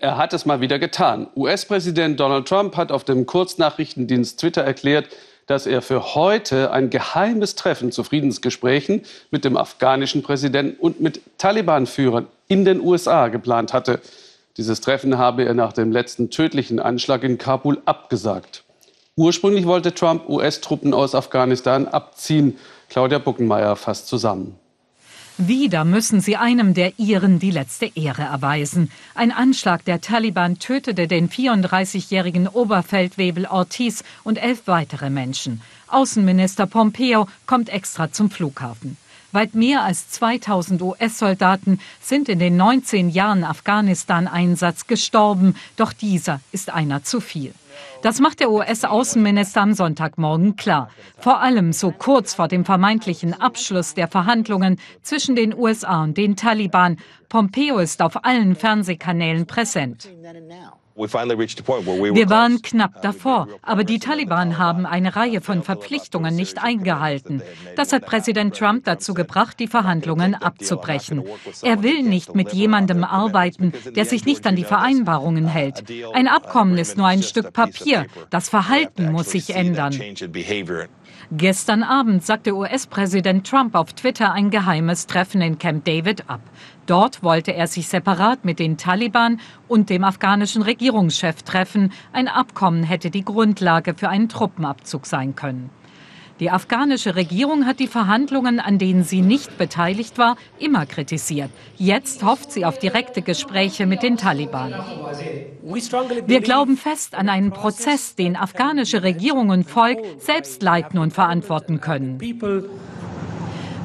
Er hat es mal wieder getan. US-Präsident Donald Trump hat auf dem Kurznachrichtendienst Twitter erklärt, dass er für heute ein geheimes Treffen zu Friedensgesprächen mit dem afghanischen Präsidenten und mit Taliban-Führern in den USA geplant hatte. Dieses Treffen habe er nach dem letzten tödlichen Anschlag in Kabul abgesagt. Ursprünglich wollte Trump US-Truppen aus Afghanistan abziehen. Claudia Buckenmeier fasst zusammen. Wieder müssen sie einem der Iren die letzte Ehre erweisen. Ein Anschlag der Taliban tötete den 34-jährigen Oberfeldwebel Ortiz und elf weitere Menschen. Außenminister Pompeo kommt extra zum Flughafen. Weit mehr als 2000 US-Soldaten sind in den 19 Jahren Afghanistan-Einsatz gestorben, doch dieser ist einer zu viel. Das macht der US-Außenminister am Sonntagmorgen klar. Vor allem so kurz vor dem vermeintlichen Abschluss der Verhandlungen zwischen den USA und den Taliban. Pompeo ist auf allen Fernsehkanälen präsent. Wir waren knapp davor, aber die Taliban haben eine Reihe von Verpflichtungen nicht eingehalten. Das hat Präsident Trump dazu gebracht, die Verhandlungen abzubrechen. Er will nicht mit jemandem arbeiten, der sich nicht an die Vereinbarungen hält. Ein Abkommen ist nur ein Stück Papier. Das Verhalten muss sich ändern. Gestern Abend sagte US-Präsident Trump auf Twitter ein geheimes Treffen in Camp David ab. Dort wollte er sich separat mit den Taliban und dem afghanischen Regierungschef treffen. Ein Abkommen hätte die Grundlage für einen Truppenabzug sein können. Die afghanische Regierung hat die Verhandlungen, an denen sie nicht beteiligt war, immer kritisiert. Jetzt hofft sie auf direkte Gespräche mit den Taliban. Wir glauben fest an einen Prozess, den afghanische Regierung und Volk selbst leiten und verantworten können.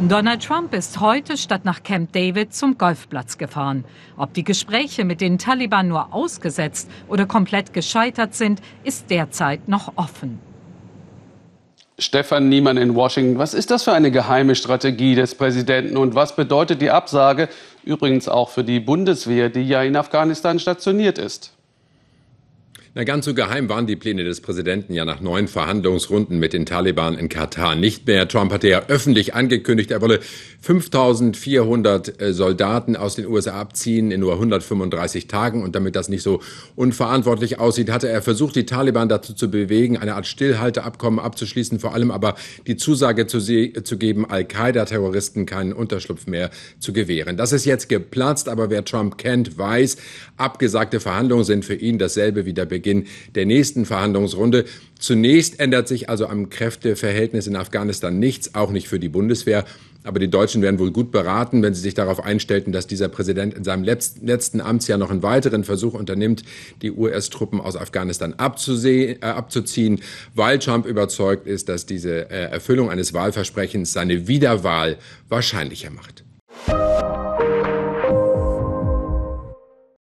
Donald Trump ist heute statt nach Camp David zum Golfplatz gefahren. Ob die Gespräche mit den Taliban nur ausgesetzt oder komplett gescheitert sind, ist derzeit noch offen. Stefan Niemann in Washington. Was ist das für eine geheime Strategie des Präsidenten und was bedeutet die Absage übrigens auch für die Bundeswehr, die ja in Afghanistan stationiert ist? Na, ganz so geheim waren die Pläne des Präsidenten ja nach neun Verhandlungsrunden mit den Taliban in Katar nicht mehr. Trump hatte ja öffentlich angekündigt, er wolle 5400 äh, Soldaten aus den USA abziehen in nur 135 Tagen. Und damit das nicht so unverantwortlich aussieht, hatte er versucht, die Taliban dazu zu bewegen, eine Art Stillhalteabkommen abzuschließen, vor allem aber die Zusage zu, zu geben, Al-Qaida-Terroristen keinen Unterschlupf mehr zu gewähren. Das ist jetzt geplatzt, aber wer Trump kennt, weiß, abgesagte Verhandlungen sind für ihn dasselbe wie der Beginn Beginn der nächsten Verhandlungsrunde. Zunächst ändert sich also am Kräfteverhältnis in Afghanistan nichts, auch nicht für die Bundeswehr. Aber die Deutschen wären wohl gut beraten, wenn sie sich darauf einstellten, dass dieser Präsident in seinem letzten Amtsjahr noch einen weiteren Versuch unternimmt, die US-Truppen aus Afghanistan äh, abzuziehen, weil Trump überzeugt ist, dass diese äh, Erfüllung eines Wahlversprechens seine Wiederwahl wahrscheinlicher macht.